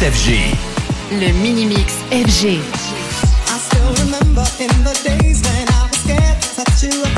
Mix FG. Le mini mix FG. I still remember in the days when I was scared to touch you.